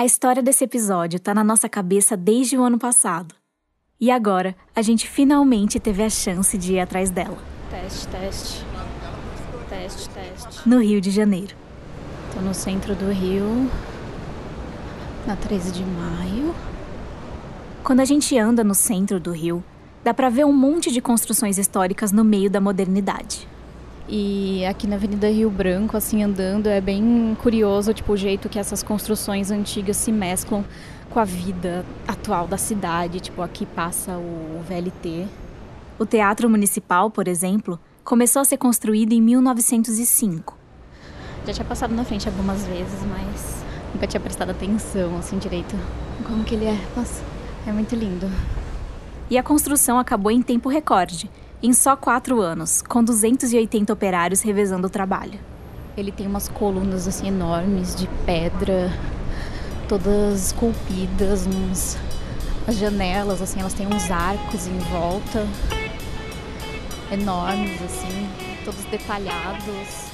A história desse episódio tá na nossa cabeça desde o ano passado. E agora, a gente finalmente teve a chance de ir atrás dela. Teste, teste. Teste, teste. No Rio de Janeiro. Tô no centro do Rio. Na 13 de maio. Quando a gente anda no centro do Rio, dá pra ver um monte de construções históricas no meio da modernidade. E aqui na Avenida Rio Branco, assim, andando, é bem curioso, tipo, o jeito que essas construções antigas se mesclam com a vida atual da cidade. Tipo, aqui passa o VLT. O Teatro Municipal, por exemplo, começou a ser construído em 1905. Já tinha passado na frente algumas vezes, mas nunca tinha prestado atenção, assim, direito. Como que ele é? Nossa, é muito lindo. E a construção acabou em tempo recorde em só quatro anos, com 280 operários revezando o trabalho. Ele tem umas colunas assim enormes de pedra, todas esculpidas, uns as janelas assim, elas têm uns arcos em volta enormes assim, todos detalhados.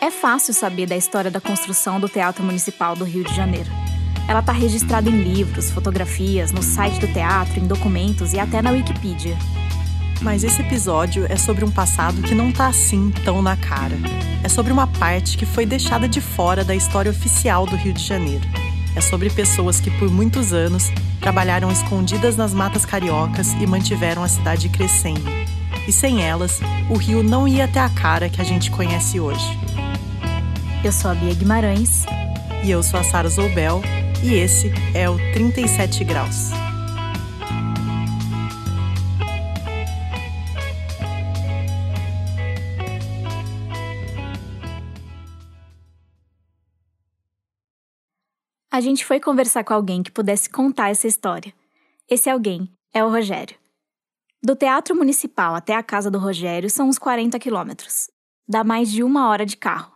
É fácil saber da história da construção do Teatro Municipal do Rio de Janeiro. Ela está registrada em livros, fotografias, no site do teatro, em documentos e até na Wikipedia. Mas esse episódio é sobre um passado que não tá assim tão na cara. É sobre uma parte que foi deixada de fora da história oficial do Rio de Janeiro. É sobre pessoas que por muitos anos trabalharam escondidas nas matas cariocas e mantiveram a cidade crescendo. E sem elas, o Rio não ia ter a cara que a gente conhece hoje. Eu sou a Bia Guimarães. E eu sou a Sara Zoubel e esse é o 37 Graus. A gente foi conversar com alguém que pudesse contar essa história. Esse alguém é o Rogério. Do Teatro Municipal até a casa do Rogério são uns 40 quilômetros. Dá mais de uma hora de carro.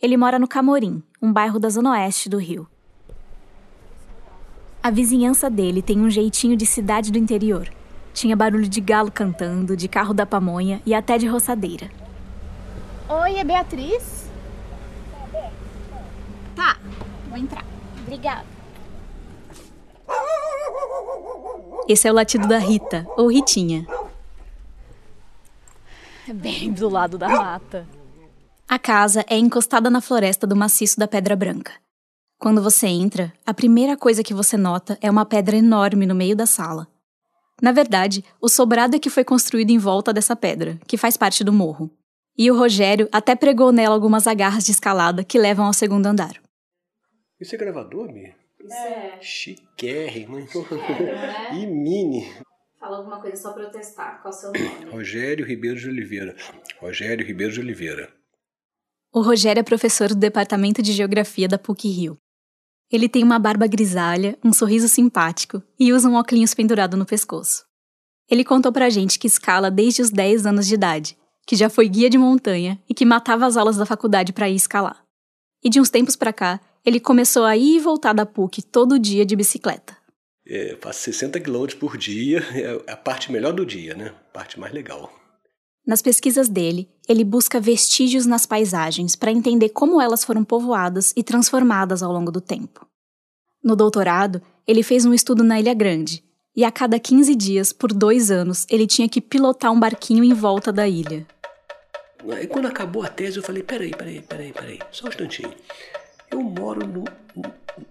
Ele mora no Camorim, um bairro da zona oeste do Rio. A vizinhança dele tem um jeitinho de cidade do interior. Tinha barulho de galo cantando, de carro da pamonha e até de roçadeira. Oi, é Beatriz? Tá, vou entrar. Obrigada. Esse é o latido da Rita, ou Ritinha. É bem do lado da mata. A casa é encostada na floresta do maciço da Pedra Branca. Quando você entra, a primeira coisa que você nota é uma pedra enorme no meio da sala. Na verdade, o sobrado é que foi construído em volta dessa pedra, que faz parte do morro. E o Rogério até pregou nela algumas agarras de escalada que levam ao segundo andar. Isso é gravador, Mia? É. Chiquérrimo, hein? né? E mini. Fala alguma coisa só pra eu testar. Qual é o seu nome? Rogério Ribeiro de Oliveira. Rogério Ribeiro de Oliveira. O Rogério é professor do Departamento de Geografia da PUC-Rio. Ele tem uma barba grisalha, um sorriso simpático e usa um óculos pendurado no pescoço. Ele contou pra gente que escala desde os 10 anos de idade, que já foi guia de montanha e que matava as aulas da faculdade para ir escalar. E de uns tempos pra cá, ele começou a ir e voltar da PUC todo dia de bicicleta. É, faço 60 km por dia, é a parte melhor do dia, né? A parte mais legal. Nas pesquisas dele, ele busca vestígios nas paisagens para entender como elas foram povoadas e transformadas ao longo do tempo. No doutorado, ele fez um estudo na Ilha Grande, e a cada 15 dias, por dois anos, ele tinha que pilotar um barquinho em volta da ilha. Aí quando acabou a tese, eu falei: peraí, peraí, peraí, peraí, só um instantinho. Eu moro no,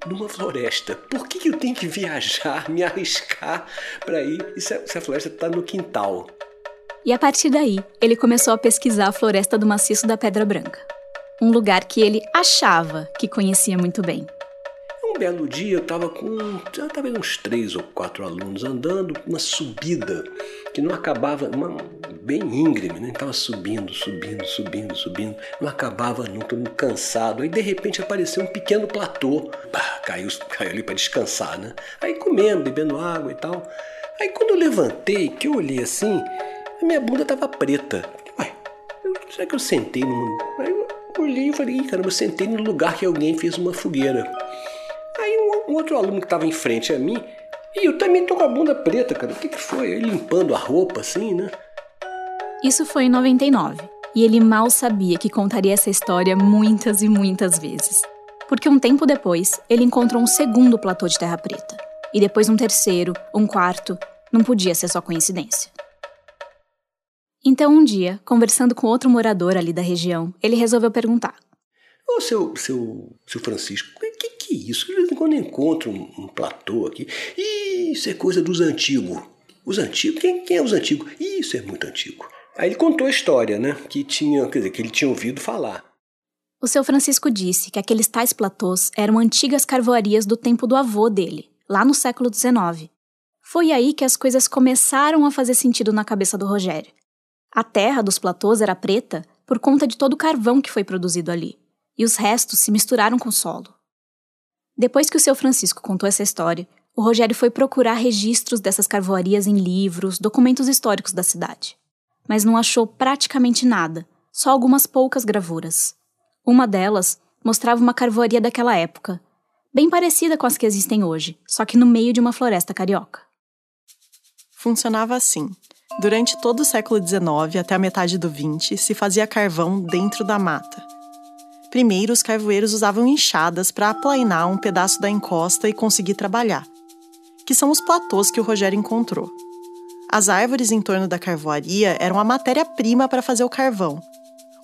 numa floresta. Por que, que eu tenho que viajar, me arriscar para ir se a, se a floresta está no quintal? E a partir daí, ele começou a pesquisar a floresta do maciço da Pedra Branca. Um lugar que ele achava que conhecia muito bem. Um belo dia eu estava com tava uns três ou quatro alunos andando uma subida que não acabava, uma, bem íngreme, né? Tava subindo, subindo, subindo, subindo, não acabava nunca, todo cansado. Aí de repente apareceu um pequeno platô, bah, caiu, caiu ali para descansar, né? Aí comendo, bebendo água e tal. Aí quando eu levantei, que eu olhei assim, minha bunda tava preta. Ué, eu, será que eu sentei num. Aí eu olhei e falei, caramba, eu sentei no lugar que alguém fez uma fogueira. Aí um, um outro aluno que estava em frente a mim, e eu também tô com a bunda preta, cara. O que, que foi? Limpando a roupa assim, né? Isso foi em 99, E ele mal sabia que contaria essa história muitas e muitas vezes. Porque um tempo depois, ele encontrou um segundo platô de terra preta. E depois um terceiro, um quarto. Não podia ser só coincidência. Então, um dia, conversando com outro morador ali da região, ele resolveu perguntar: Ô, seu, seu, seu Francisco, o que, que é isso? De quando encontro um, um platô aqui. Isso é coisa dos antigos. Os antigos? Quem, quem é os antigos? Isso é muito antigo. Aí ele contou a história, né? Que tinha, quer dizer, que ele tinha ouvido falar. O seu Francisco disse que aqueles tais platôs eram antigas carvoarias do tempo do avô dele, lá no século XIX. Foi aí que as coisas começaram a fazer sentido na cabeça do Rogério. A terra dos platôs era preta por conta de todo o carvão que foi produzido ali, e os restos se misturaram com o solo. Depois que o seu Francisco contou essa história, o Rogério foi procurar registros dessas carvoarias em livros, documentos históricos da cidade mas não achou praticamente nada, só algumas poucas gravuras. Uma delas mostrava uma carvoaria daquela época, bem parecida com as que existem hoje, só que no meio de uma floresta carioca. Funcionava assim. Durante todo o século XIX até a metade do XX, se fazia carvão dentro da mata. Primeiro, os carvoeiros usavam enxadas para aplainar um pedaço da encosta e conseguir trabalhar, que são os platôs que o Rogério encontrou. As árvores em torno da carvoaria eram a matéria-prima para fazer o carvão.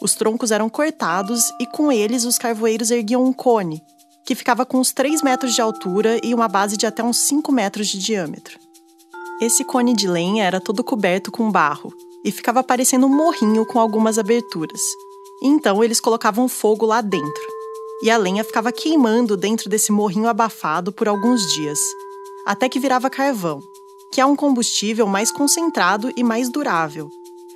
Os troncos eram cortados e com eles os carvoeiros erguiam um cone, que ficava com uns 3 metros de altura e uma base de até uns 5 metros de diâmetro. Esse cone de lenha era todo coberto com barro e ficava parecendo um morrinho com algumas aberturas. Então eles colocavam fogo lá dentro. E a lenha ficava queimando dentro desse morrinho abafado por alguns dias, até que virava carvão, que é um combustível mais concentrado e mais durável.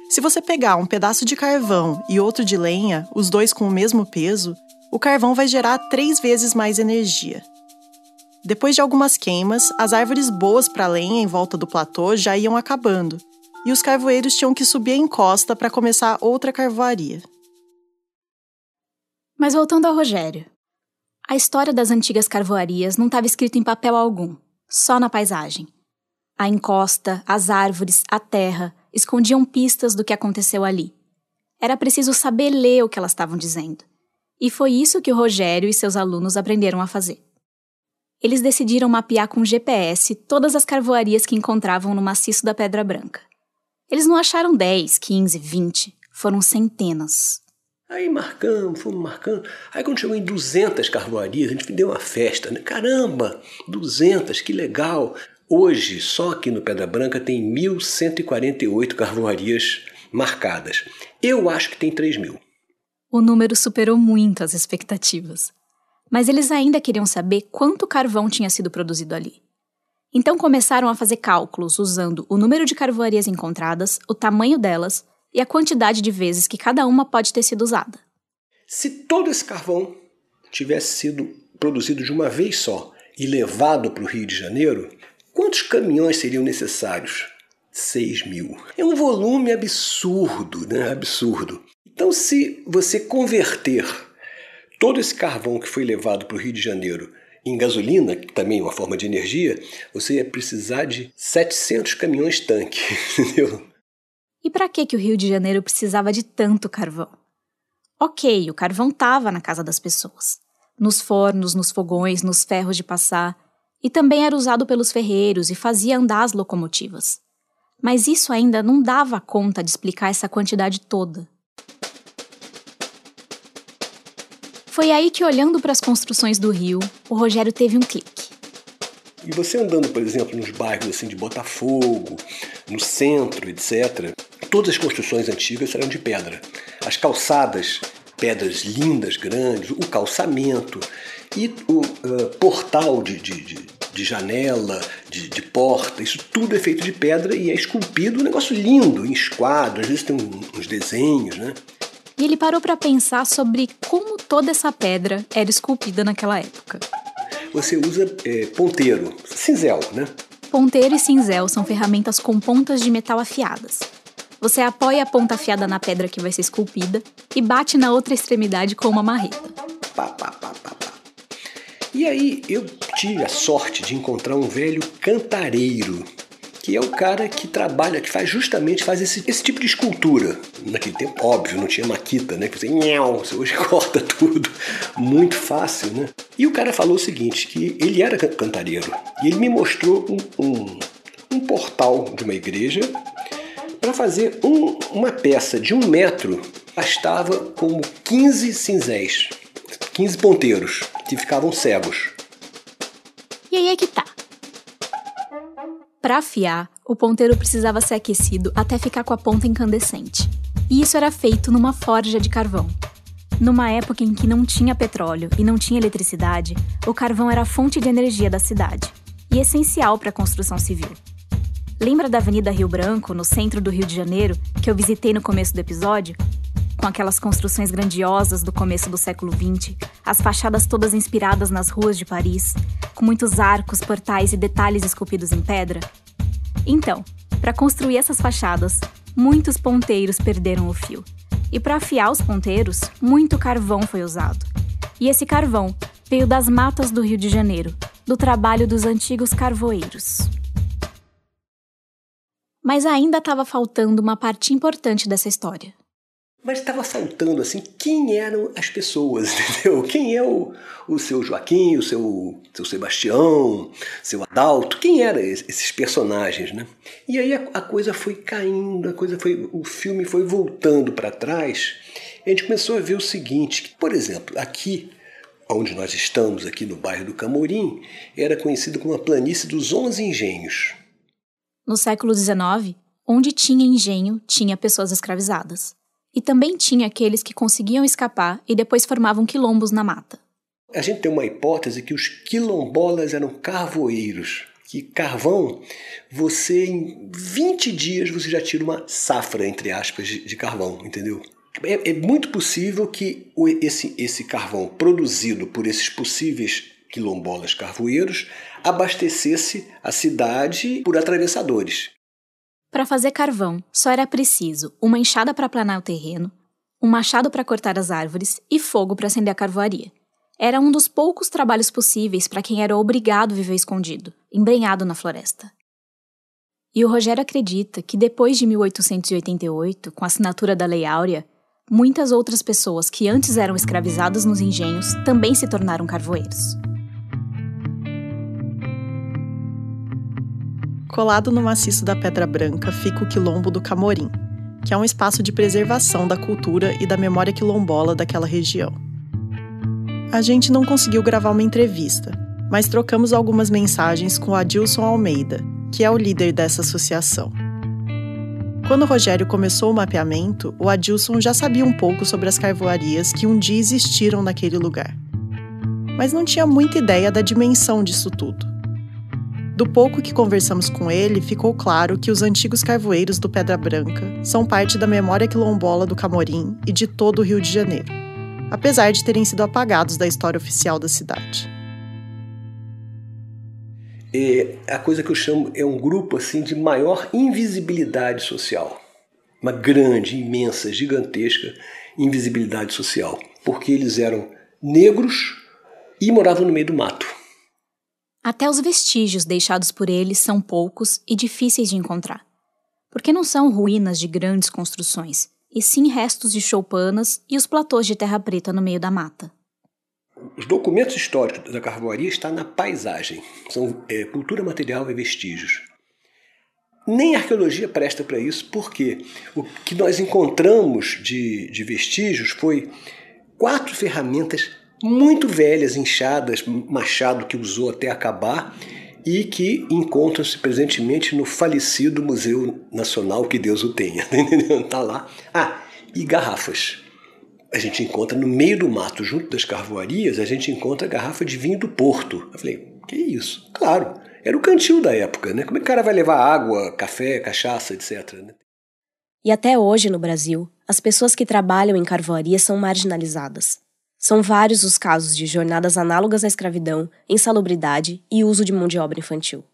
Se você pegar um pedaço de carvão e outro de lenha, os dois com o mesmo peso, o carvão vai gerar três vezes mais energia. Depois de algumas queimas, as árvores boas para lenha em volta do platô já iam acabando, e os carvoeiros tinham que subir a encosta para começar outra carvoaria. Mas voltando ao Rogério. A história das antigas carvoarias não estava escrita em papel algum, só na paisagem. A encosta, as árvores, a terra escondiam pistas do que aconteceu ali. Era preciso saber ler o que elas estavam dizendo. E foi isso que o Rogério e seus alunos aprenderam a fazer. Eles decidiram mapear com GPS todas as carvoarias que encontravam no maciço da Pedra Branca. Eles não acharam 10, 15, 20, foram centenas. Aí marcamos, fomos marcando. Aí quando chegou em 200 carvoarias, a gente deu uma festa, né? Caramba, 200, que legal. Hoje, só aqui no Pedra Branca tem 1.148 carvoarias marcadas. Eu acho que tem 3 mil. O número superou muito as expectativas. Mas eles ainda queriam saber quanto carvão tinha sido produzido ali. Então começaram a fazer cálculos usando o número de carvoarias encontradas, o tamanho delas e a quantidade de vezes que cada uma pode ter sido usada. Se todo esse carvão tivesse sido produzido de uma vez só e levado para o Rio de Janeiro, Quantos caminhões seriam necessários? 6 mil. É um volume absurdo, né? Absurdo. Então, se você converter todo esse carvão que foi levado para o Rio de Janeiro em gasolina, que também é uma forma de energia, você ia precisar de 700 caminhões tanque, entendeu? E para que que o Rio de Janeiro precisava de tanto carvão? OK, o carvão estava na casa das pessoas, nos fornos, nos fogões, nos ferros de passar, e também era usado pelos ferreiros e fazia andar as locomotivas. Mas isso ainda não dava conta de explicar essa quantidade toda. Foi aí que, olhando para as construções do Rio, o Rogério teve um clique. E você andando, por exemplo, nos bairros assim de Botafogo, no centro, etc., todas as construções antigas eram de pedra. As calçadas, pedras lindas, grandes, o calçamento e o uh, portal de, de, de, de janela, de, de, porta, isso tudo é feito de pedra e é esculpido, um negócio lindo, em esquadro, às vezes tem uns desenhos, né? E ele parou para pensar sobre como toda essa pedra era esculpida naquela época. Você usa é, ponteiro, cinzel, né? Ponteiro e cinzel são ferramentas com pontas de metal afiadas. Você apoia a ponta afiada na pedra que vai ser esculpida e bate na outra extremidade com uma marreta. Pá, pá, pá, pá, pá. E aí eu tive a sorte de encontrar um velho cantareiro que é o cara que trabalha, que faz justamente faz esse, esse tipo de escultura. Naquele tempo, óbvio, não tinha maquita, né? Que você, nhau, você hoje corta tudo. Muito fácil, né? E o cara falou o seguinte, que ele era cantareiro. E ele me mostrou um, um, um portal de uma igreja para fazer um, uma peça de um metro. Bastava como 15 cinzéis, 15 ponteiros, que ficavam cegos. E aí é que tá. Para afiar, o ponteiro precisava ser aquecido até ficar com a ponta incandescente. E isso era feito numa forja de carvão. Numa época em que não tinha petróleo e não tinha eletricidade, o carvão era a fonte de energia da cidade e essencial para a construção civil. Lembra da Avenida Rio Branco, no centro do Rio de Janeiro, que eu visitei no começo do episódio? Com aquelas construções grandiosas do começo do século XX, as fachadas todas inspiradas nas ruas de Paris, com muitos arcos, portais e detalhes esculpidos em pedra? Então, para construir essas fachadas, muitos ponteiros perderam o fio. E para afiar os ponteiros, muito carvão foi usado. E esse carvão veio das matas do Rio de Janeiro, do trabalho dos antigos carvoeiros. Mas ainda estava faltando uma parte importante dessa história. Mas estava faltando assim quem eram as pessoas, entendeu? Quem é o, o seu Joaquim, o seu, seu Sebastião, seu Adalto, quem eram esses personagens, né? E aí a, a coisa foi caindo, a coisa foi, o filme foi voltando para trás. A gente começou a ver o seguinte, que, por exemplo, aqui onde nós estamos, aqui no bairro do Camorim, era conhecido como a planície dos Onze Engenhos. No século XIX, onde tinha engenho, tinha pessoas escravizadas. E também tinha aqueles que conseguiam escapar e depois formavam quilombos na mata. A gente tem uma hipótese que os quilombolas eram carvoeiros, que carvão, você em 20 dias você já tira uma safra, entre aspas, de, de carvão, entendeu? É, é, muito possível que esse, esse carvão produzido por esses possíveis quilombolas carvoeiros abastecesse a cidade por atravessadores. Para fazer carvão, só era preciso uma enxada para planar o terreno, um machado para cortar as árvores e fogo para acender a carvoaria. Era um dos poucos trabalhos possíveis para quem era obrigado a viver escondido, embrenhado na floresta. E o Rogério acredita que depois de 1888, com a assinatura da Lei Áurea, muitas outras pessoas que antes eram escravizadas nos engenhos também se tornaram carvoeiros. Colado no maciço da Pedra Branca fica o Quilombo do Camorim, que é um espaço de preservação da cultura e da memória quilombola daquela região. A gente não conseguiu gravar uma entrevista, mas trocamos algumas mensagens com Adilson Almeida, que é o líder dessa associação. Quando o Rogério começou o mapeamento, o Adilson já sabia um pouco sobre as carvoarias que um dia existiram naquele lugar. Mas não tinha muita ideia da dimensão disso tudo. Do pouco que conversamos com ele, ficou claro que os antigos carvoeiros do Pedra Branca são parte da memória quilombola do Camorim e de todo o Rio de Janeiro, apesar de terem sido apagados da história oficial da cidade. É, a coisa que eu chamo é um grupo assim de maior invisibilidade social. Uma grande, imensa, gigantesca invisibilidade social, porque eles eram negros e moravam no meio do mato. Até os vestígios deixados por eles são poucos e difíceis de encontrar, porque não são ruínas de grandes construções, e sim restos de choupanas e os platôs de terra preta no meio da mata. Os documentos históricos da carvoaria estão na paisagem, são é, cultura material e vestígios. Nem a arqueologia presta para isso, porque o que nós encontramos de, de vestígios foi quatro ferramentas muito velhas, inchadas, machado que usou até acabar e que encontram-se presentemente no falecido Museu Nacional, que Deus o tenha. Está lá. Ah, e garrafas. A gente encontra no meio do mato, junto das carvoarias, a gente encontra garrafa de vinho do Porto. Eu falei, que isso? Claro, era o cantil da época, né? Como é que o cara vai levar água, café, cachaça, etc. Né? E até hoje no Brasil, as pessoas que trabalham em carvoaria são marginalizadas. São vários os casos de jornadas análogas à escravidão, insalubridade e uso de mão de obra infantil.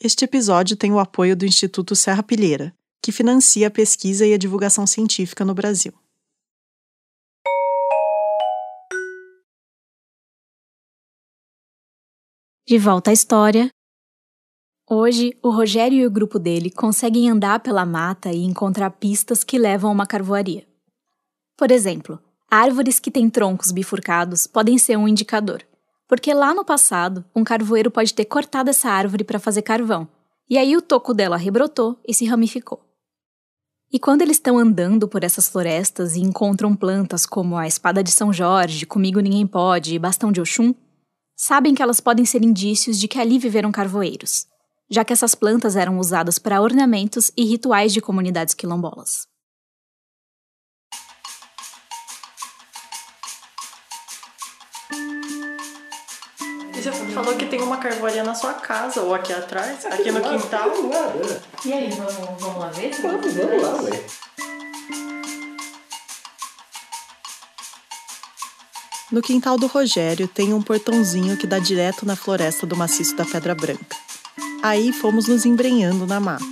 Este episódio tem o apoio do Instituto Serra Pilheira, que financia a pesquisa e a divulgação científica no Brasil. De volta à história, Hoje, o Rogério e o grupo dele conseguem andar pela mata e encontrar pistas que levam a uma carvoaria. Por exemplo, árvores que têm troncos bifurcados podem ser um indicador, porque lá no passado, um carvoeiro pode ter cortado essa árvore para fazer carvão, e aí o toco dela rebrotou e se ramificou. E quando eles estão andando por essas florestas e encontram plantas como a espada de São Jorge, Comigo Ninguém Pode e bastão de Oxum, sabem que elas podem ser indícios de que ali viveram carvoeiros, já que essas plantas eram usadas para ornamentos e rituais de comunidades quilombolas. Você falou que tem uma carvoaria na sua casa, ou aqui atrás, aqui, aqui no lado, quintal. Aqui lado, é. E aí, vamos, vamos lá ver? Vamos, vamos lá, ué. No quintal do Rogério tem um portãozinho que dá direto na floresta do maciço da Pedra Branca. Aí fomos nos embrenhando na mata.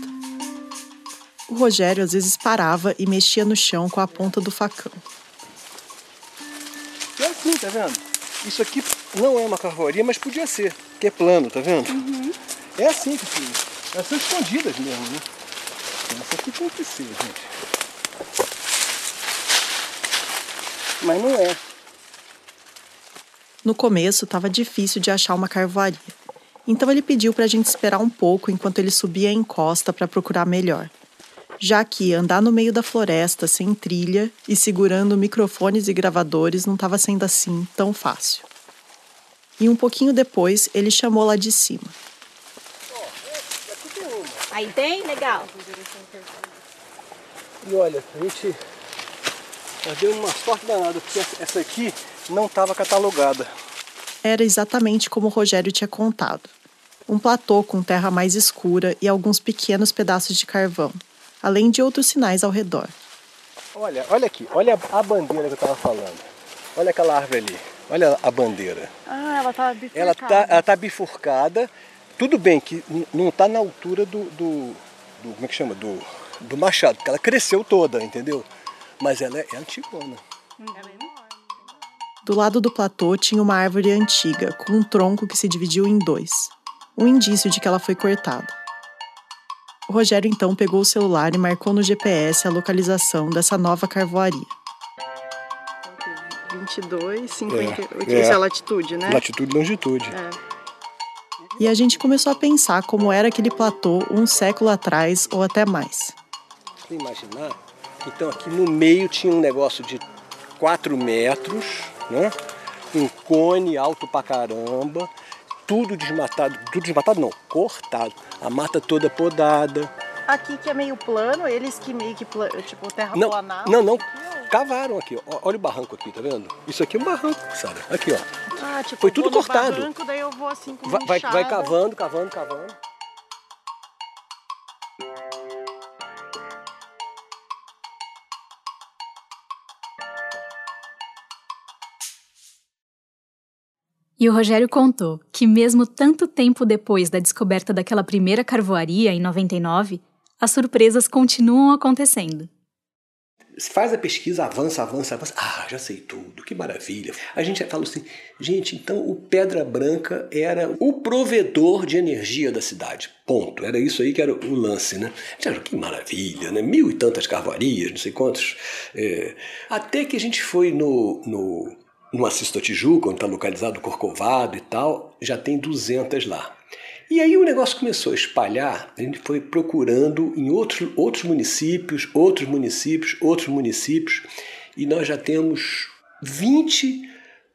O Rogério às vezes parava e mexia no chão com a ponta do facão. É assim, tá vendo? Isso aqui não é uma carvoaria, mas podia ser, que é plano, tá vendo? Uhum. É assim que se. Elas são escondidas mesmo, né? Essa aqui tem que ser, gente. Mas não é. No começo estava difícil de achar uma carvoaria. Então ele pediu para a gente esperar um pouco enquanto ele subia a encosta para procurar melhor. Já que andar no meio da floresta sem trilha e segurando microfones e gravadores não estava sendo assim tão fácil e um pouquinho depois ele chamou lá de cima. Aí tem? Legal. E olha, a gente deu uma sorte danada, porque essa aqui não estava catalogada. Era exatamente como o Rogério tinha contado. Um platô com terra mais escura e alguns pequenos pedaços de carvão, além de outros sinais ao redor. Olha, olha aqui, olha a bandeira que eu estava falando. Olha aquela árvore ali. Olha a bandeira. Ah, ela está bifurcada. Ela está ela tá bifurcada. Tudo bem que não está na altura do, do, do, Como é que chama? Do, do machado, porque ela cresceu toda, entendeu? Mas ela é, é antigona. Do lado do platô tinha uma árvore antiga, com um tronco que se dividiu em dois. Um indício de que ela foi cortada. O Rogério então pegou o celular e marcou no GPS a localização dessa nova carvoaria. 22, 50, é, é, é a latitude, né? Latitude e longitude. É. E a gente começou a pensar como era aquele platô um século atrás ou até mais. Você imaginar? Então aqui no meio tinha um negócio de 4 metros, né? Um cone alto pra caramba, tudo desmatado, tudo desmatado não, cortado. A mata toda podada. Aqui que é meio plano, eles que meio que tipo terra não, planada. Não, não, cavaram aqui, ó. Olha o barranco aqui, tá vendo? Isso aqui é um barranco, Sara. Aqui, ó. Ah, tipo, Foi tudo cortado. Barranco, daí eu vou assim com vai, vai, vai cavando, cavando, cavando. E o Rogério contou que, mesmo tanto tempo depois da descoberta daquela primeira carvoaria, em 99, as surpresas continuam acontecendo faz a pesquisa, avança, avança, avança. Ah, já sei tudo, que maravilha. A gente fala assim, gente, então o Pedra Branca era o provedor de energia da cidade. Ponto. Era isso aí que era o lance, né? Já, que maravilha, né? Mil e tantas carvoarias, não sei quantos. É... Até que a gente foi no, no, no Assis Tijuca, onde está localizado o Corcovado e tal, já tem 200 lá. E aí o negócio começou a espalhar, a gente foi procurando em outros, outros municípios, outros municípios, outros municípios, e nós já temos 20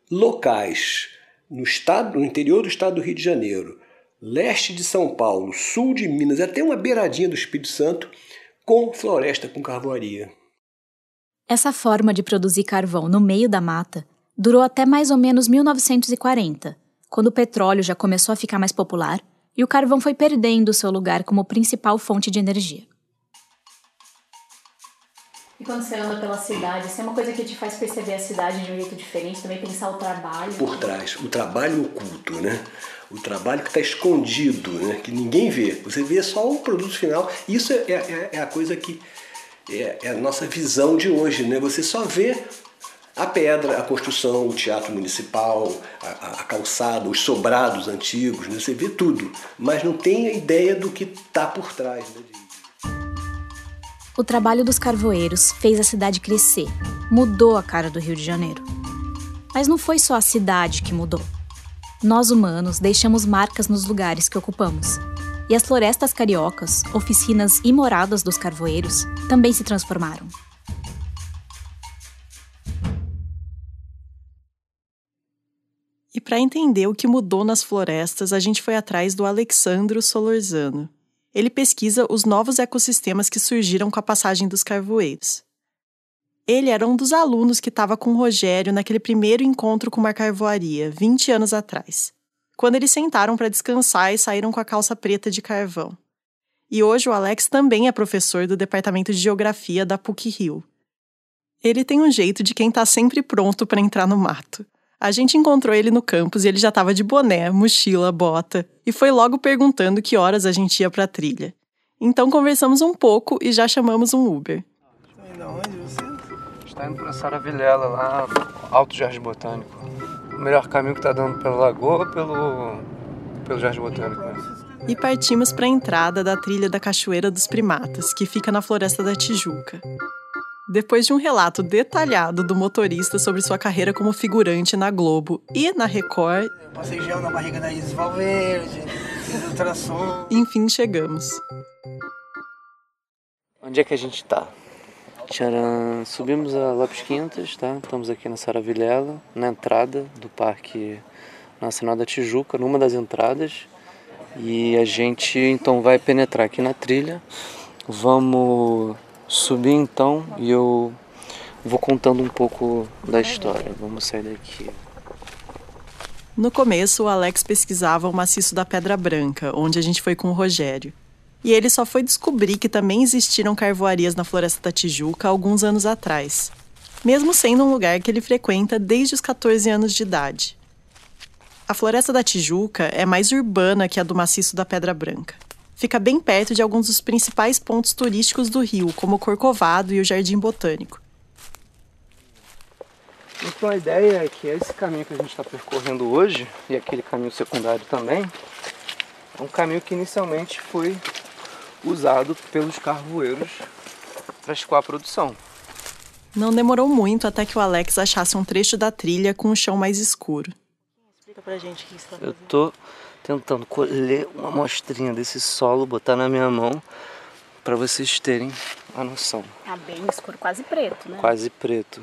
locais no estado, no interior do estado do Rio de Janeiro, leste de São Paulo, sul de Minas, até uma beiradinha do Espírito Santo, com floresta com carvoaria. Essa forma de produzir carvão no meio da mata durou até mais ou menos 1940, quando o petróleo já começou a ficar mais popular e o carvão foi perdendo seu lugar como principal fonte de energia. E quando você anda pela cidade, isso é uma coisa que te faz perceber a cidade de um jeito diferente, também pensar o trabalho. Por trás, o trabalho oculto, né? O trabalho que está escondido, né? Que ninguém vê. Você vê só o produto final. Isso é, é, é a coisa que é, é, a nossa visão de hoje, né? Você só vê A pedra, a construção, o teatro municipal, a, a calçada, os sobrados antigos, né? você vê tudo, mas não tem a ideia do que está por trás. Né? O trabalho dos carvoeiros fez a cidade crescer, mudou a cara do Rio de Janeiro. Mas não foi só a cidade que mudou. Nós humanos deixamos marcas nos lugares que ocupamos. E as florestas cariocas, oficinas e moradas dos carvoeiros, também se transformaram. E para entender o que mudou nas florestas, a gente foi atrás do Alexandro Solorzano. Ele pesquisa os novos ecossistemas que surgiram com a passagem dos carvoeiros. Ele era um dos alunos que estava com o Rogério naquele primeiro encontro com uma carvoaria, 20 anos atrás, quando eles sentaram para descansar e saíram com a calça preta de carvão. E hoje o Alex também é professor do Departamento de Geografia da PUC-Rio. Ele tem um jeito de quem está sempre pronto para entrar no mato. A gente encontrou ele no campus e ele já estava de boné, mochila, bota, e foi logo perguntando que horas a gente ia para a trilha. Então conversamos um pouco e já chamamos um Uber. Tá onde você? Está indo para Sara Vilela, lá, Alto Jardim Botânico. O melhor caminho que está dando pela lagoa ou pelo, pelo Jardim Botânico? Né? E partimos para a entrada da trilha da Cachoeira dos Primatas, que fica na Floresta da Tijuca. Depois de um relato detalhado do motorista sobre sua carreira como figurante na Globo e na Record, passei gel na barriga da Isis Valverde, fiz ultrassom. Enfim, chegamos. Onde é que a gente tá? Tcharam. Subimos a Lopes Quintas, tá? Estamos aqui na Sara Vilela, na entrada do Parque Nacional da Tijuca, numa das entradas. E a gente então vai penetrar aqui na trilha. Vamos subir então e eu vou contando um pouco da história. Vamos sair daqui. No começo, o Alex pesquisava o maciço da Pedra Branca, onde a gente foi com o Rogério. E ele só foi descobrir que também existiram carvoarias na Floresta da Tijuca alguns anos atrás, mesmo sendo um lugar que ele frequenta desde os 14 anos de idade. A Floresta da Tijuca é mais urbana que a do maciço da Pedra Branca fica bem perto de alguns dos principais pontos turísticos do Rio, como o Corcovado e o Jardim Botânico. Então a ideia é que esse caminho que a gente está percorrendo hoje, e aquele caminho secundário também, é um caminho que inicialmente foi usado pelos carvoeiros para escoar a produção. Não demorou muito até que o Alex achasse um trecho da trilha com o chão mais escuro. Explica pra gente o que você está fazendo. Eu tô tentando colher uma amostrinha desse solo, botar na minha mão para vocês terem a noção. Tá bem escuro, quase preto, né? Quase preto.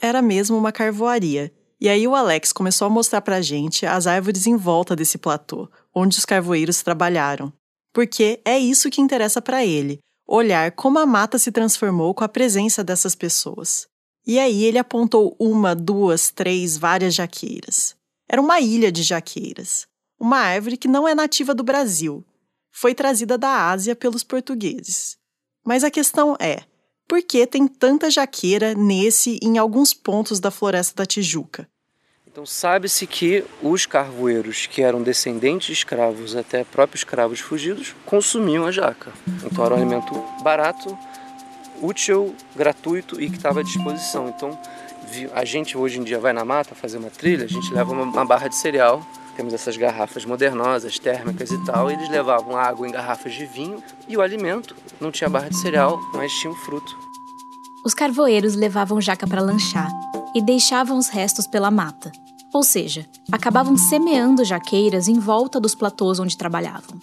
Era mesmo uma carvoaria. E aí o Alex começou a mostrar pra gente as árvores em volta desse platô, onde os carvoeiros trabalharam. Porque é isso que interessa para ele, olhar como a mata se transformou com a presença dessas pessoas. E aí ele apontou uma, duas, três, várias jaqueiras. Era uma ilha de jaqueiras uma árvore que não é nativa do Brasil. Foi trazida da Ásia pelos portugueses. Mas a questão é: por que tem tanta jaqueira nesse e em alguns pontos da floresta da Tijuca? Então sabe-se que os carvoeiros que eram descendentes de escravos, até próprios escravos fugidos, consumiam a jaca. Então era um alimento barato, útil, gratuito e que estava à disposição. Então a gente hoje em dia vai na mata fazer uma trilha, a gente leva uma barra de cereal temos essas garrafas modernosas, térmicas e tal. E eles levavam água em garrafas de vinho e o alimento. Não tinha barra de cereal, mas tinha um fruto. Os carvoeiros levavam jaca para lanchar e deixavam os restos pela mata. Ou seja, acabavam semeando jaqueiras em volta dos platôs onde trabalhavam.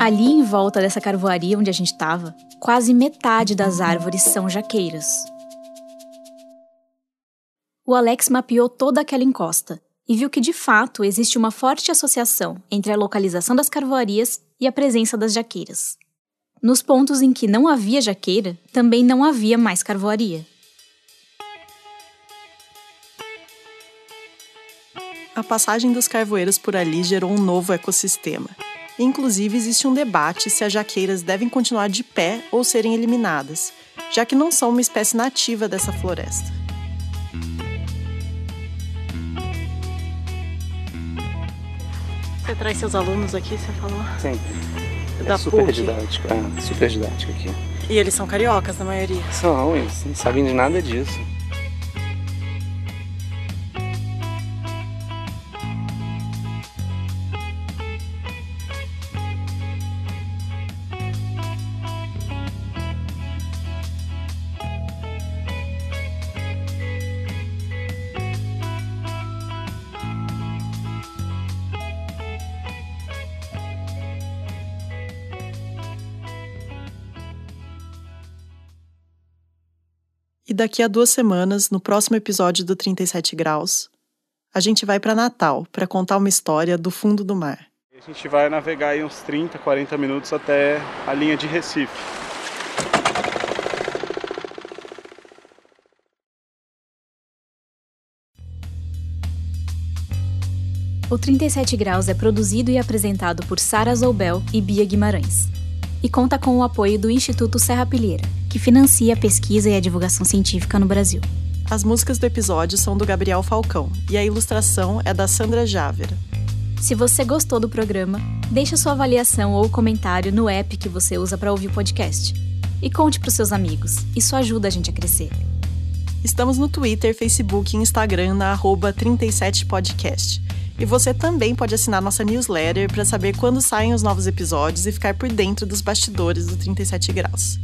Ali em volta dessa carvoaria onde a gente estava, quase metade das árvores são jaqueiras. O Alex mapeou toda aquela encosta e viu que de fato existe uma forte associação entre a localização das carvoarias e a presença das jaqueiras. Nos pontos em que não havia jaqueira, também não havia mais carvoaria. A passagem dos carvoeiros por ali gerou um novo ecossistema. Inclusive, existe um debate se as jaqueiras devem continuar de pé ou serem eliminadas, já que não são uma espécie nativa dessa floresta. Você traz seus alunos aqui, você falou? Sempre. É da super PUC. didático, é, super didático aqui. E eles são cariocas, na maioria? São, eles não sabem de nada disso. Daqui a duas semanas, no próximo episódio do 37 Graus, a gente vai para Natal para contar uma história do fundo do mar. A gente vai navegar aí uns 30, 40 minutos até a linha de Recife. O 37 Graus é produzido e apresentado por Sara Zoubel e Bia Guimarães. E conta com o apoio do Instituto Serra Pilheira, que financia a pesquisa e a divulgação científica no Brasil. As músicas do episódio são do Gabriel Falcão e a ilustração é da Sandra Jávera. Se você gostou do programa, deixe sua avaliação ou comentário no app que você usa para ouvir o podcast. E conte para os seus amigos, isso ajuda a gente a crescer. Estamos no Twitter, Facebook e Instagram na 37podcast. E você também pode assinar nossa newsletter para saber quando saem os novos episódios e ficar por dentro dos bastidores do 37 Graus.